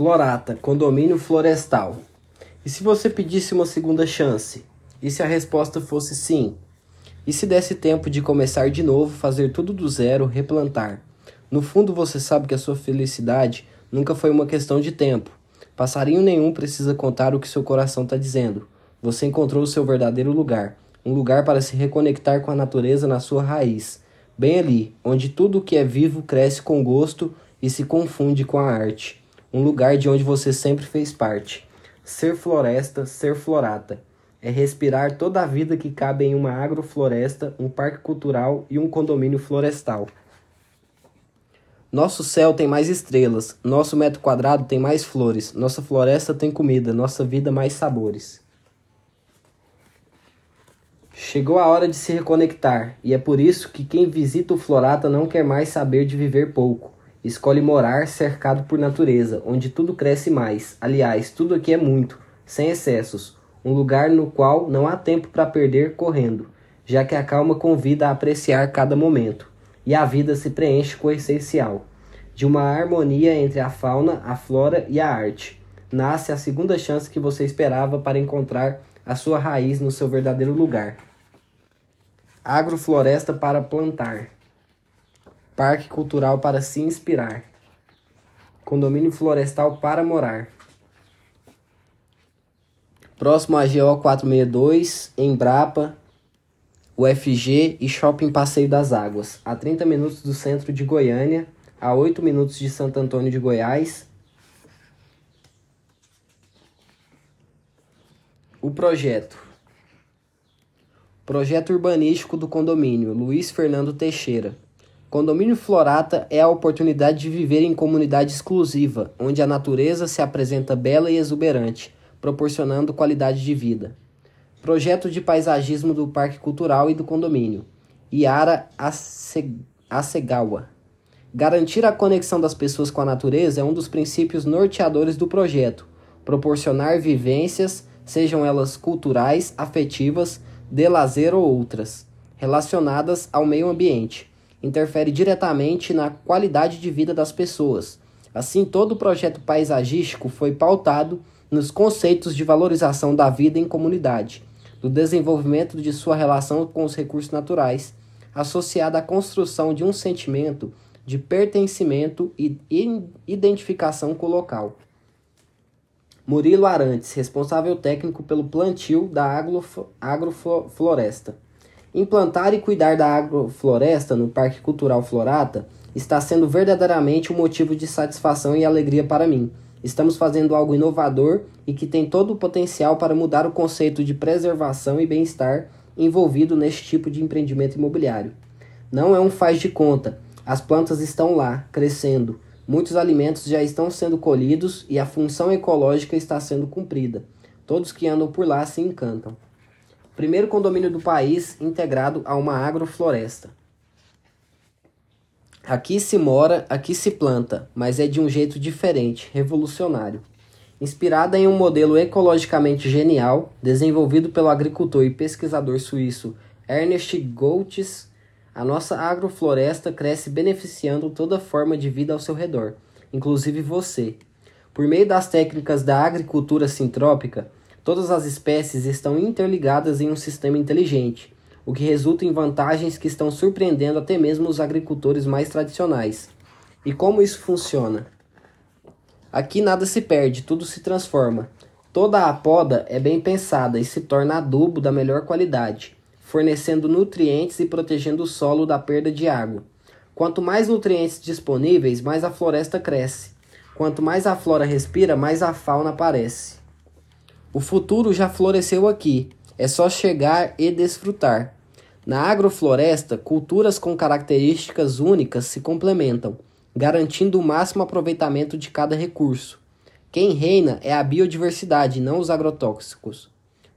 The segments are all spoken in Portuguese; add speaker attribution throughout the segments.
Speaker 1: Florata, condomínio florestal. E se você pedisse uma segunda chance? E se a resposta fosse sim? E se desse tempo de começar de novo, fazer tudo do zero, replantar? No fundo você sabe que a sua felicidade nunca foi uma questão de tempo. Passarinho nenhum precisa contar o que seu coração está dizendo. Você encontrou o seu verdadeiro lugar, um lugar para se reconectar com a natureza na sua raiz, bem ali, onde tudo o que é vivo cresce com gosto e se confunde com a arte. Um lugar de onde você sempre fez parte. Ser floresta, ser florata. É respirar toda a vida que cabe em uma agrofloresta, um parque cultural e um condomínio florestal. Nosso céu tem mais estrelas, nosso metro quadrado tem mais flores, nossa floresta tem comida, nossa vida mais sabores. Chegou a hora de se reconectar, e é por isso que quem visita o Florata não quer mais saber de viver pouco. Escolhe morar cercado por natureza, onde tudo cresce mais. Aliás, tudo aqui é muito, sem excessos. Um lugar no qual não há tempo para perder correndo, já que a calma convida a apreciar cada momento. E a vida se preenche com o essencial. De uma harmonia entre a fauna, a flora e a arte. Nasce a segunda chance que você esperava para encontrar a sua raiz no seu verdadeiro lugar. Agrofloresta para plantar. Parque cultural para se inspirar. Condomínio florestal para morar. Próximo a GO 462, Embrapa, UFG e Shopping Passeio das Águas, a 30 minutos do centro de Goiânia, a 8 minutos de Santo Antônio de Goiás. O projeto Projeto urbanístico do condomínio Luiz Fernando Teixeira. Condomínio Florata é a oportunidade de viver em comunidade exclusiva, onde a natureza se apresenta bela e exuberante, proporcionando qualidade de vida. Projeto de paisagismo do Parque Cultural e do condomínio. Iara Asegawa. Garantir a conexão das pessoas com a natureza é um dos princípios norteadores do projeto. Proporcionar vivências, sejam elas culturais, afetivas, de lazer ou outras, relacionadas ao meio ambiente, interfere diretamente na qualidade de vida das pessoas. Assim, todo o projeto paisagístico foi pautado nos conceitos de valorização da vida em comunidade, do desenvolvimento de sua relação com os recursos naturais, associada à construção de um sentimento de pertencimento e identificação com o local. Murilo Arantes, responsável técnico pelo plantio da agrofloresta. Implantar e cuidar da agrofloresta no Parque Cultural Florata está sendo verdadeiramente um motivo de satisfação e alegria para mim. Estamos fazendo algo inovador e que tem todo o potencial para mudar o conceito de preservação e bem-estar envolvido neste tipo de empreendimento imobiliário. Não é um faz de conta, as plantas estão lá, crescendo Muitos alimentos já estão sendo colhidos e a função ecológica está sendo cumprida. Todos que andam por lá se encantam. Primeiro condomínio do país integrado a uma agrofloresta. Aqui se mora, aqui se planta, mas é de um jeito diferente, revolucionário. Inspirada em um modelo ecologicamente genial, desenvolvido pelo agricultor e pesquisador suíço Ernest Goltz, a nossa agrofloresta cresce beneficiando toda forma de vida ao seu redor, inclusive você. Por meio das técnicas da agricultura sintrópica, todas as espécies estão interligadas em um sistema inteligente, o que resulta em vantagens que estão surpreendendo até mesmo os agricultores mais tradicionais. E como isso funciona? Aqui nada se perde, tudo se transforma. Toda a poda é bem pensada e se torna adubo da melhor qualidade fornecendo nutrientes e protegendo o solo da perda de água. Quanto mais nutrientes disponíveis, mais a floresta cresce. Quanto mais a flora respira, mais a fauna aparece. O futuro já floresceu aqui, é só chegar e desfrutar. Na agrofloresta, culturas com características únicas se complementam, garantindo o máximo aproveitamento de cada recurso. Quem reina é a biodiversidade, não os agrotóxicos.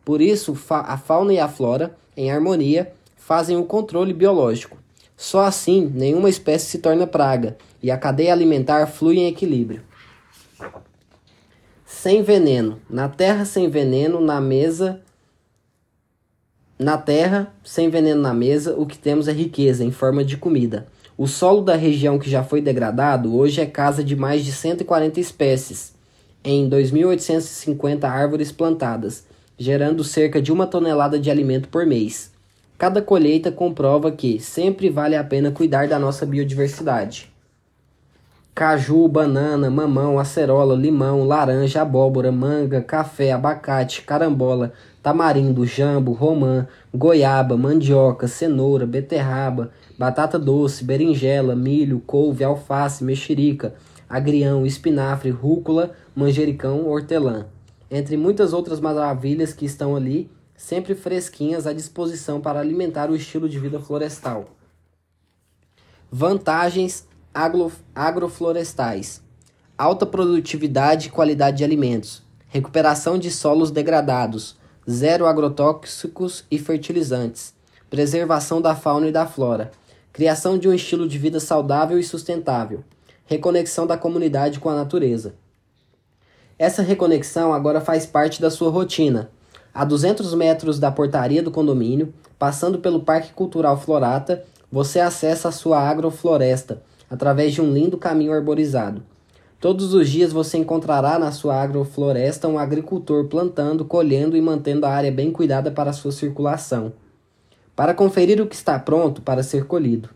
Speaker 1: Por isso, a fauna e a flora em harmonia, fazem o controle biológico. Só assim, nenhuma espécie se torna praga e a cadeia alimentar flui em equilíbrio. Sem veneno. Na terra sem veneno, na mesa. Na terra, sem veneno na mesa, o que temos é riqueza em forma de comida. O solo da região que já foi degradado hoje é casa de mais de 140 espécies. em 2.850 árvores plantadas, gerando cerca de uma tonelada de alimento por mês. Cada colheita comprova que sempre vale a pena cuidar da nossa biodiversidade. Caju, banana, mamão, acerola, limão, laranja, abóbora, manga, café, abacate, carambola, tamarindo, jambo, romã, goiaba, mandioca, cenoura, beterraba, batata doce, berinjela, milho, couve, alface, mexerica, agrião, espinafre, rúcula, manjericão, hortelã. Entre muitas outras maravilhas que estão ali, sempre fresquinhas à disposição para alimentar o estilo de vida florestal. Vantagens agro, agroflorestais: alta produtividade e qualidade de alimentos, recuperação de solos degradados, zero agrotóxicos e fertilizantes, preservação da fauna e da flora, criação de um estilo de vida saudável e sustentável, reconexão da comunidade com a natureza. Essa reconexão agora faz parte da sua rotina. A 200 metros da portaria do condomínio, passando pelo Parque Cultural Florata, você acessa a sua agrofloresta através de um lindo caminho arborizado. Todos os dias você encontrará na sua agrofloresta um agricultor plantando, colhendo e mantendo a área bem cuidada para sua circulação. Para conferir o que está pronto para ser colhido,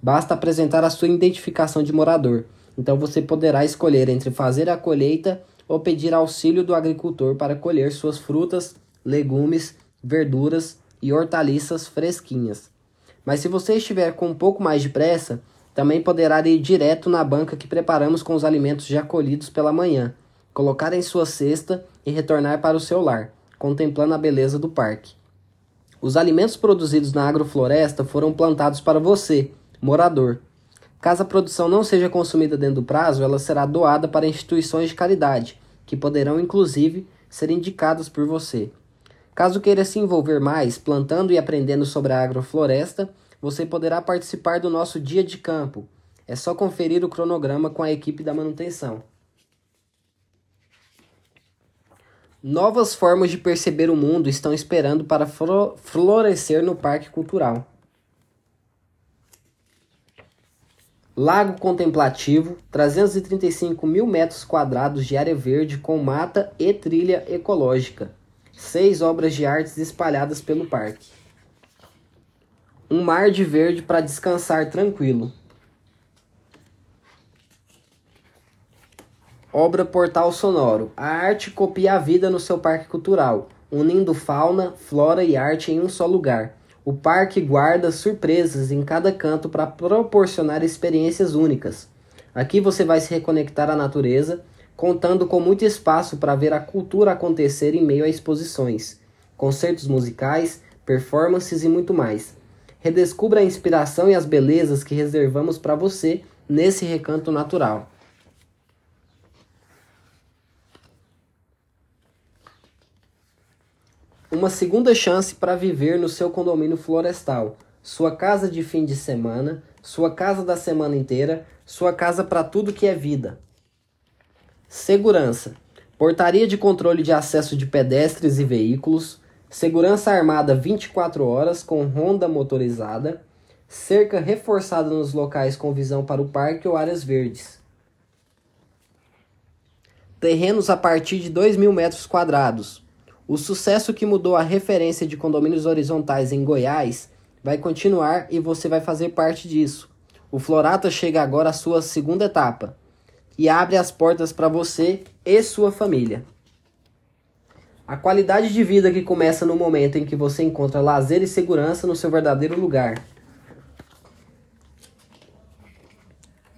Speaker 1: basta apresentar a sua identificação de morador. Então você poderá escolher entre fazer a colheita ou pedir auxílio do agricultor para colher suas frutas, legumes, verduras e hortaliças fresquinhas. Mas se você estiver com um pouco mais de pressa, também poderá ir direto na banca que preparamos com os alimentos já colhidos pela manhã, colocar em sua cesta e retornar para o seu lar, contemplando a beleza do parque. Os alimentos produzidos na agrofloresta foram plantados para você, morador. Caso a produção não seja consumida dentro do prazo, ela será doada para instituições de caridade, que poderão inclusive ser indicadas por você. Caso queira se envolver mais plantando e aprendendo sobre a agrofloresta, você poderá participar do nosso dia de campo. É só conferir o cronograma com a equipe da manutenção. Novas formas de perceber o mundo estão esperando para florescer no Parque Cultural. Lago Contemplativo, 335 mil metros quadrados de área verde com mata e trilha ecológica. Seis obras de artes espalhadas pelo parque um mar de verde para descansar tranquilo. Obra Portal Sonoro. A arte copia a vida no seu parque cultural, unindo fauna, flora e arte em um só lugar. O parque guarda surpresas em cada canto para proporcionar experiências únicas. Aqui você vai se reconectar à natureza, contando com muito espaço para ver a cultura acontecer em meio a exposições, concertos musicais, performances e muito mais. Redescubra a inspiração e as belezas que reservamos para você nesse recanto natural. Uma segunda chance para viver no seu condomínio florestal, sua casa de fim de semana, sua casa da semana inteira, sua casa para tudo que é vida. Segurança: portaria de controle de acesso de pedestres e veículos, segurança armada 24 horas com ronda motorizada, cerca reforçada nos locais com visão para o parque ou áreas verdes. Terrenos a partir de 2 mil metros quadrados. O sucesso que mudou a referência de condomínios horizontais em Goiás vai continuar e você vai fazer parte disso. O Florata chega agora à sua segunda etapa e abre as portas para você e sua família. A qualidade de vida que começa no momento em que você encontra lazer e segurança no seu verdadeiro lugar.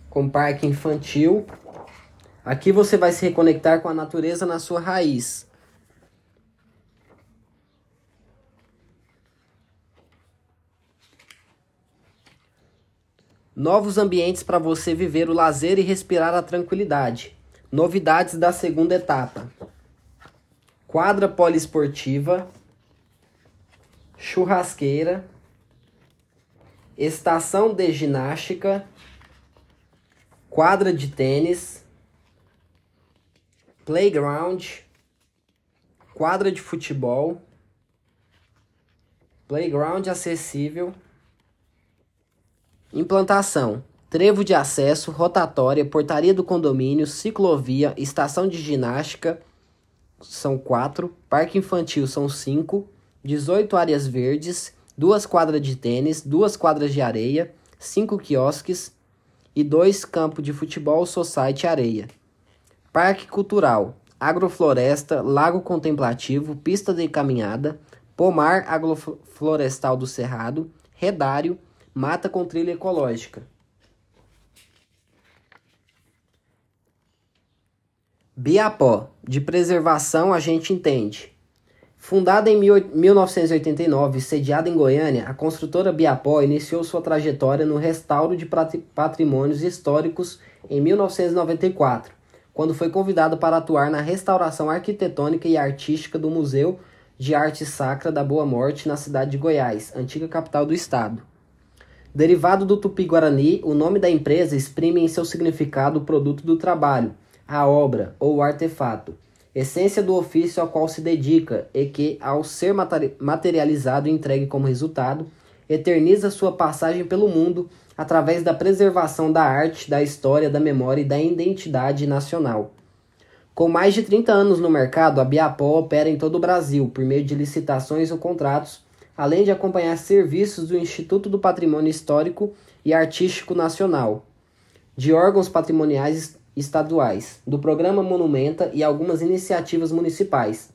Speaker 1: Com parque infantil. Aqui você vai se reconectar com a natureza na sua raiz. Novos ambientes para você viver o lazer e respirar a tranquilidade. Novidades da segunda etapa quadra poliesportiva, churrasqueira, estação de ginástica, quadra de tênis, playground, quadra de futebol, playground acessível, implantação, trevo de acesso, rotatória, portaria do condomínio, ciclovia, estação de ginástica, são quatro, parque infantil são cinco, 18 áreas verdes, duas quadras de tênis, duas quadras de areia, cinco quiosques e dois campos de futebol, society areia. Parque cultural, agrofloresta, lago contemplativo, pista de caminhada, pomar agroflorestal do Cerrado, redário, mata com trilha ecológica. Biapó, de preservação a gente entende. Fundada em 1989 e sediada em Goiânia, a construtora Biapó iniciou sua trajetória no restauro de patrimônios históricos em 1994, quando foi convidada para atuar na restauração arquitetônica e artística do Museu de Arte Sacra da Boa Morte na cidade de Goiás, antiga capital do estado. Derivado do tupi-guarani, o nome da empresa exprime em seu significado o produto do trabalho, a obra ou artefato, essência do ofício ao qual se dedica e que, ao ser materializado e entregue como resultado, eterniza sua passagem pelo mundo através da preservação da arte, da história, da memória e da identidade nacional. Com mais de 30 anos no mercado, a Biapó opera em todo o Brasil por meio de licitações ou contratos, além de acompanhar serviços do Instituto do Patrimônio Histórico e Artístico Nacional, de órgãos patrimoniais estaduais, do programa Monumenta e algumas iniciativas municipais.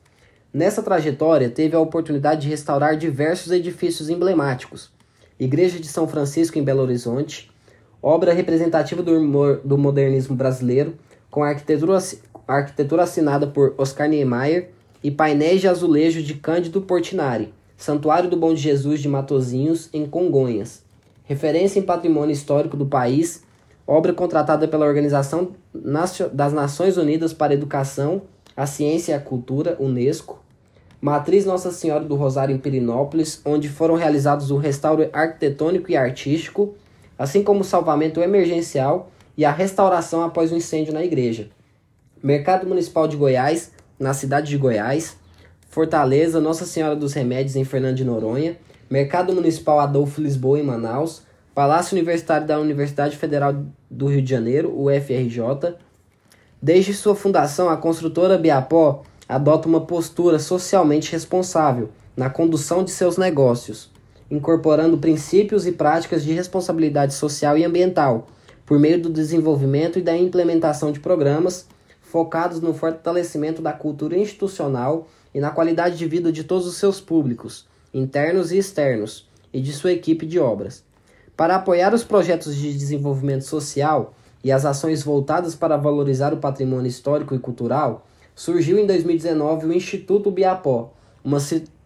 Speaker 1: Nessa trajetória, teve a oportunidade de restaurar diversos edifícios emblemáticos: Igreja de São Francisco em Belo Horizonte, obra representativa do, do modernismo brasileiro, com arquitetura, arquitetura assinada por Oscar Niemeyer e painéis de azulejo de Cândido Portinari, Santuário do Bom de Jesus de Matozinhos, em Congonhas. Referência em patrimônio histórico do país obra contratada pela Organização das Nações Unidas para a Educação, a Ciência e a Cultura, UNESCO, Matriz Nossa Senhora do Rosário em Pirinópolis, onde foram realizados o restauro arquitetônico e artístico, assim como o salvamento emergencial e a restauração após o incêndio na igreja. Mercado Municipal de Goiás, na cidade de Goiás, Fortaleza, Nossa Senhora dos Remédios em Fernando de Noronha, Mercado Municipal Adolfo Lisboa em Manaus, Palácio Universitário da Universidade Federal do Rio de Janeiro, UFRJ. Desde sua fundação, a construtora Biapó adota uma postura socialmente responsável na condução de seus negócios, incorporando princípios e práticas de responsabilidade social e ambiental, por meio do desenvolvimento e da implementação de programas focados no fortalecimento da cultura institucional e na qualidade de vida de todos os seus públicos, internos e externos, e de sua equipe de obras. Para apoiar os projetos de desenvolvimento social e as ações voltadas para valorizar o patrimônio histórico e cultural, surgiu em 2019 o Instituto Biapó, uma,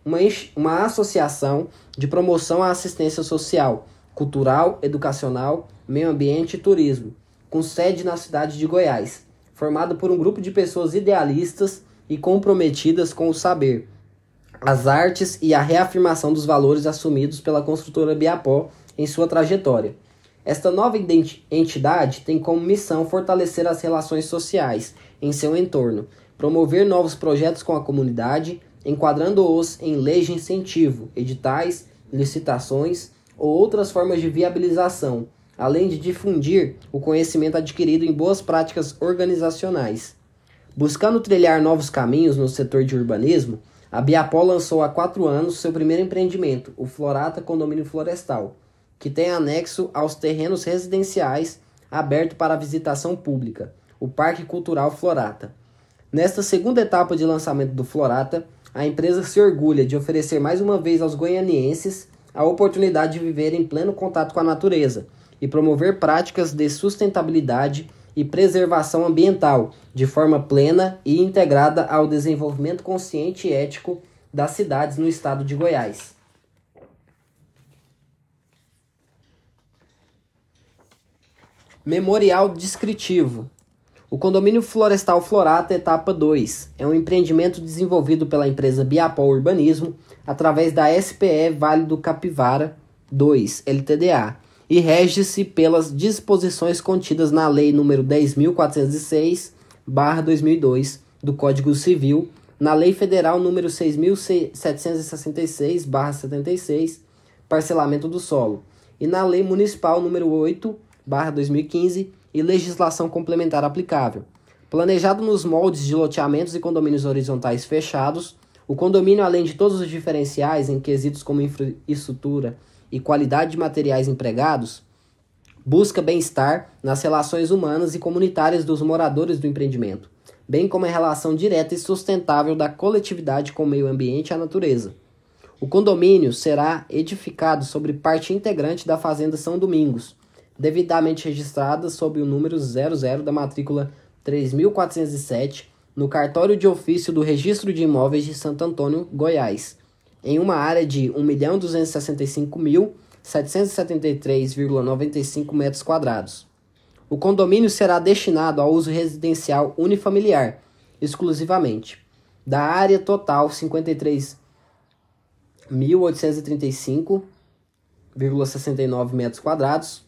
Speaker 1: uma, uma associação de promoção à assistência social, cultural, educacional, meio ambiente e turismo, com sede na cidade de Goiás, formada por um grupo de pessoas idealistas e comprometidas com o saber, as artes e a reafirmação dos valores assumidos pela construtora Biapó em sua trajetória. Esta nova entidade tem como missão fortalecer as relações sociais em seu entorno, promover novos projetos com a comunidade, enquadrando-os em leis de incentivo, editais, licitações ou outras formas de viabilização, além de difundir o conhecimento adquirido em boas práticas organizacionais. Buscando trilhar novos caminhos no setor de urbanismo, a Biapó lançou há quatro anos seu primeiro empreendimento, o Florata Condomínio Florestal, que tem anexo aos terrenos residenciais aberto para visitação pública, o Parque Cultural Florata. Nesta segunda etapa de lançamento do Florata, a empresa se orgulha de oferecer mais uma vez aos goianienses a oportunidade de viver em pleno contato com a natureza e promover práticas de sustentabilidade e preservação ambiental de forma plena e integrada ao desenvolvimento consciente e ético das cidades no estado de Goiás. Memorial descritivo. O condomínio florestal Florata Etapa 2 é um empreendimento desenvolvido pela empresa Biapó Urbanismo através da SPE Vale do Capivara 2 LTDA e rege-se pelas disposições contidas na Lei nº 10.406/2002 do Código Civil, na Lei Federal nº 6.766/76, parcelamento do solo, e na Lei Municipal nº 8 2015 e legislação complementar aplicável. Planejado nos moldes de loteamentos e condomínios horizontais fechados, o condomínio, além de todos os diferenciais em quesitos como infraestrutura e qualidade de materiais empregados, busca bem-estar nas relações humanas e comunitárias dos moradores do empreendimento, bem como a relação direta e sustentável da coletividade com o meio ambiente e a natureza. O condomínio será edificado sobre parte integrante da Fazenda São Domingos, devidamente registrada sob o número 00 da matrícula 3407 no cartório de ofício do Registro de Imóveis de Santo Antônio, Goiás, em uma área de 1.265.773,95 metros quadrados. O condomínio será destinado ao uso residencial unifamiliar, exclusivamente. Da área total 53.835,69 metros quadrados,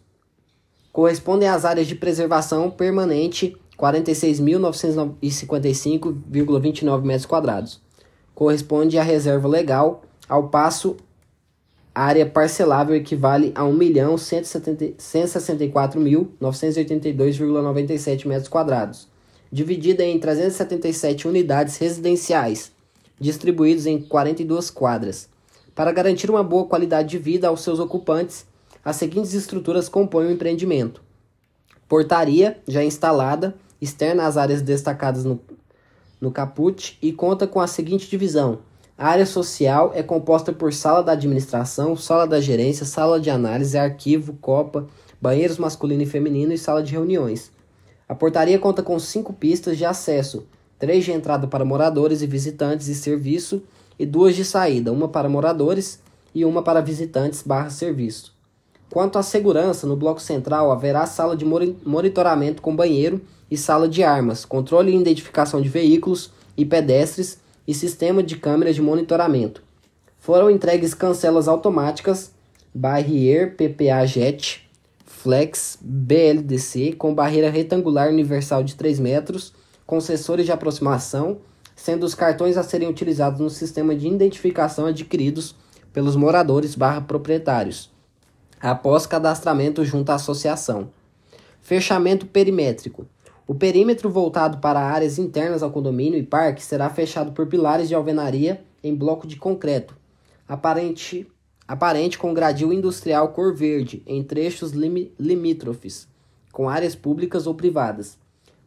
Speaker 1: correspondem às áreas de preservação permanente 46.955,29 metros quadrados. Corresponde à reserva legal, ao passo área parcelável equivale a 1.164.982,97 metros quadrados, dividida em 377 unidades residenciais, distribuídos em 42 quadras. Para garantir uma boa qualidade de vida aos seus ocupantes, as seguintes estruturas compõem o empreendimento: portaria já instalada, externa às áreas destacadas no, no caput e conta com a seguinte divisão: a área social é composta por sala da administração, sala da gerência, sala de análise, arquivo, copa, banheiros masculino e feminino e sala de reuniões. A portaria conta com cinco pistas de acesso, três de entrada para moradores e visitantes e serviço e duas de saída, uma para moradores e uma para visitantes barra serviço. Quanto à segurança, no bloco central haverá sala de monitoramento com banheiro e sala de armas, controle e identificação de veículos e pedestres e sistema de câmeras de monitoramento. Foram entregues cancelas automáticas Barrier PPA Jet Flex BLDC com barreira retangular universal de 3 metros, com sensores de aproximação, sendo os cartões a serem utilizados no sistema de identificação adquiridos pelos moradores barra proprietários, após cadastramento junto à associação. Fechamento perimétrico. O perímetro voltado para áreas internas ao condomínio e parque será fechado por pilares de alvenaria em bloco de concreto, aparente, aparente com gradil industrial cor verde em trechos limítrofes, com áreas públicas ou privadas.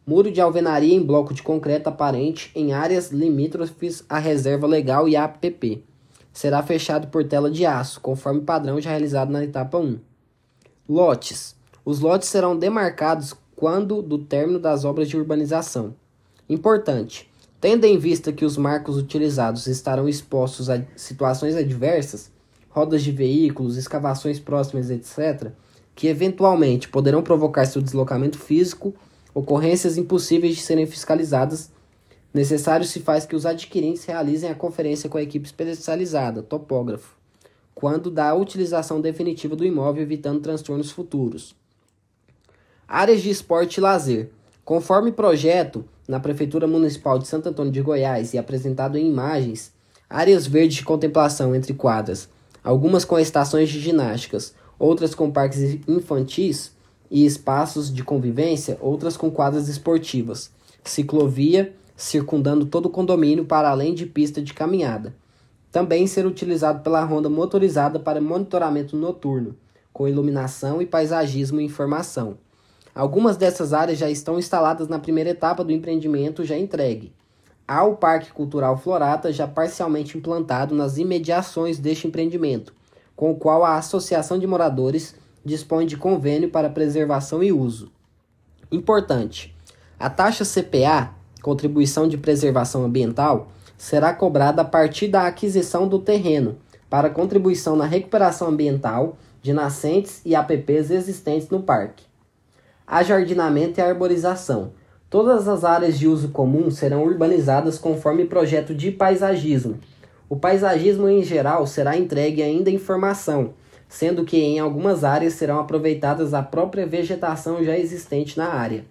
Speaker 1: Muro de alvenaria em bloco de concreto aparente em áreas limítrofes à reserva legal e APP. Será fechado por tela de aço, conforme padrão já realizado na etapa 1. Lotes. Os lotes serão demarcados quando do término das obras de urbanização. Importante: tendo em vista que os marcos utilizados estarão expostos a situações adversas, rodas de veículos, escavações próximas, etc., que eventualmente poderão provocar seu deslocamento físico, ocorrências impossíveis de serem fiscalizadas, necessário se faz que os adquirentes realizem a conferência com a equipe especializada, topógrafo, quando da utilização definitiva do imóvel, evitando transtornos futuros. Áreas de esporte e lazer. Conforme projeto na Prefeitura Municipal de Santo Antônio de Goiás e apresentado em imagens, áreas verdes de contemplação entre quadras, algumas com estações de ginásticas, outras com parques infantis e espaços de convivência, outras com quadras esportivas, ciclovia circundando todo o condomínio para além de pista de caminhada. Também ser utilizado pela ronda motorizada para monitoramento noturno, com iluminação e paisagismo e informação. Algumas dessas áreas já estão instaladas na primeira etapa do empreendimento já entregue. Há o Parque Cultural Florata já parcialmente implantado nas imediações deste empreendimento, com o qual a Associação de Moradores dispõe de convênio para preservação e uso. Importante: a taxa CPA, Contribuição de Preservação Ambiental, será cobrada a partir da aquisição do terreno para contribuição na recuperação ambiental de nascentes e APPs existentes no parque ajardinamento e arborização. Todas as áreas de uso comum serão urbanizadas conforme projeto de paisagismo. O paisagismo em geral será entregue ainda em formação, sendo que em algumas áreas serão aproveitadas a própria vegetação já existente na área.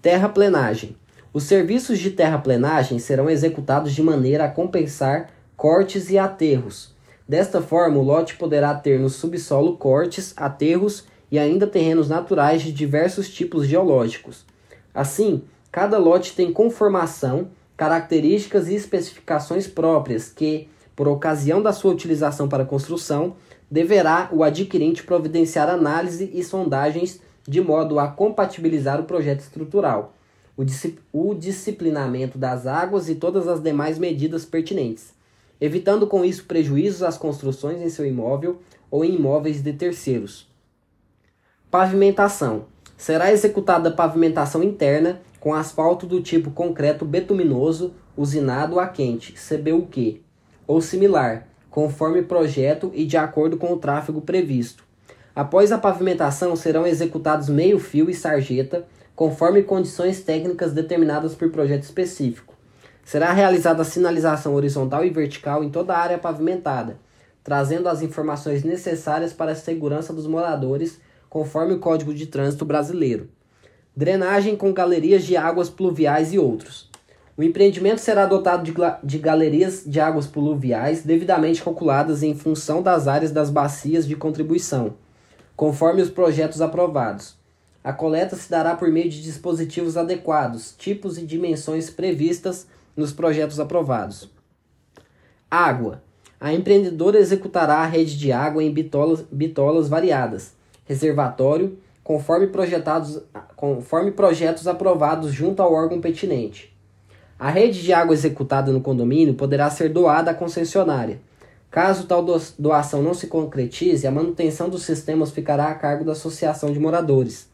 Speaker 1: Terraplenagem. Os serviços de terraplenagem serão executados de maneira a compensar cortes e aterros. Desta forma, o lote poderá ter no subsolo cortes, aterros e ainda terrenos naturais de diversos tipos geológicos. Assim, cada lote tem conformação, características e especificações próprias que, por ocasião da sua utilização para construção, deverá o adquirente providenciar análise e sondagens de modo a compatibilizar o projeto estrutural, o, disci o disciplinamento das águas e todas as demais medidas pertinentes, evitando com isso prejuízos às construções em seu imóvel ou em imóveis de terceiros. Pavimentação. Será executada pavimentação interna com asfalto do tipo concreto betuminoso usinado a quente, CBUQ, ou similar, conforme projeto e de acordo com o tráfego previsto. Após a pavimentação, serão executados meio-fio e sarjeta, conforme condições técnicas determinadas por projeto específico. Será realizada a sinalização horizontal e vertical em toda a área pavimentada, trazendo as informações necessárias para a segurança dos moradores, conforme o Código de Trânsito Brasileiro. Drenagem com galerias de águas pluviais e outros. O empreendimento será dotado de, de galerias de águas pluviais devidamente calculadas em função das áreas das bacias de contribuição, conforme os projetos aprovados. A coleta se dará por meio de dispositivos adequados, tipos e dimensões previstas nos projetos aprovados. Água. A empreendedora executará a rede de água em bitolas, bitolas variadas, reservatório, conforme, projetados, conforme projetos aprovados junto ao órgão pertinente. A rede de água executada no condomínio poderá ser doada à concessionária. Caso tal doação não se concretize, a manutenção dos sistemas ficará a cargo da associação de moradores.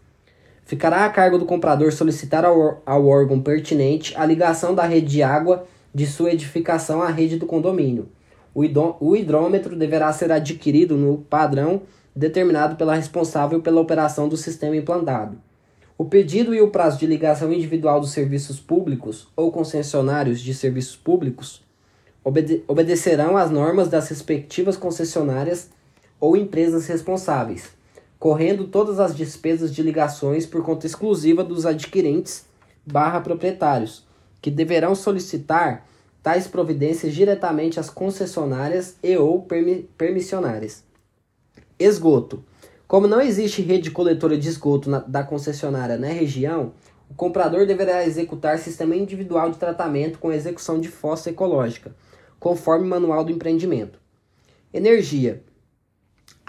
Speaker 1: Ficará a cargo do comprador solicitar ao, ao órgão pertinente a ligação da rede de água de sua edificação à rede do condomínio. O, o hidrômetro deverá ser adquirido no padrão determinado pela responsável pela operação do sistema implantado. O pedido e o prazo de ligação individual dos serviços públicos ou concessionários de serviços públicos obede obedecerão às normas das respectivas concessionárias ou empresas responsáveis, correndo todas as despesas de ligações por conta exclusiva dos adquirentes barra proprietários, que deverão solicitar tais providências diretamente às concessionárias e ou permi permissionárias. Esgoto. Como não existe rede coletora de esgoto na, da concessionária na região, o comprador deverá executar sistema individual de tratamento com execução de fossa ecológica, conforme o manual do empreendimento. Energia.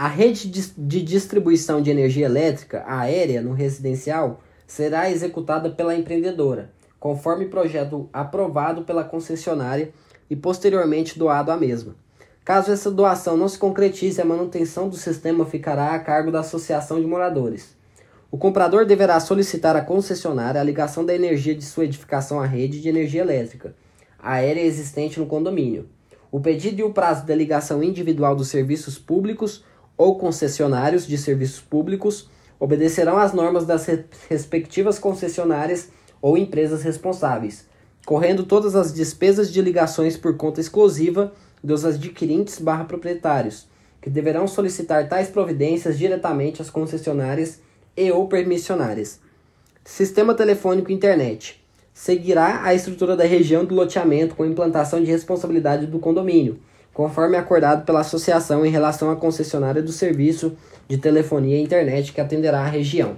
Speaker 1: A rede de distribuição de energia elétrica aérea no residencial será executada pela empreendedora, conforme projeto aprovado pela concessionária e posteriormente doado à mesma. Caso essa doação não se concretize, a manutenção do sistema ficará a cargo da associação de moradores. O comprador deverá solicitar à concessionária a ligação da energia de sua edificação à rede de energia elétrica aérea existente no condomínio. O pedido e o prazo da ligação individual dos serviços públicos ou concessionários de serviços públicos obedecerão às normas das respectivas concessionárias ou empresas responsáveis, correndo todas as despesas de ligações por conta exclusiva dos adquirentes barra proprietários, que deverão solicitar tais providências diretamente às concessionárias e ou permissionárias. Sistema telefônico internet. Seguirá a estrutura da região do loteamento com implantação de responsabilidade do condomínio, conforme acordado pela associação em relação à concessionária do serviço de telefonia e internet que atenderá a região.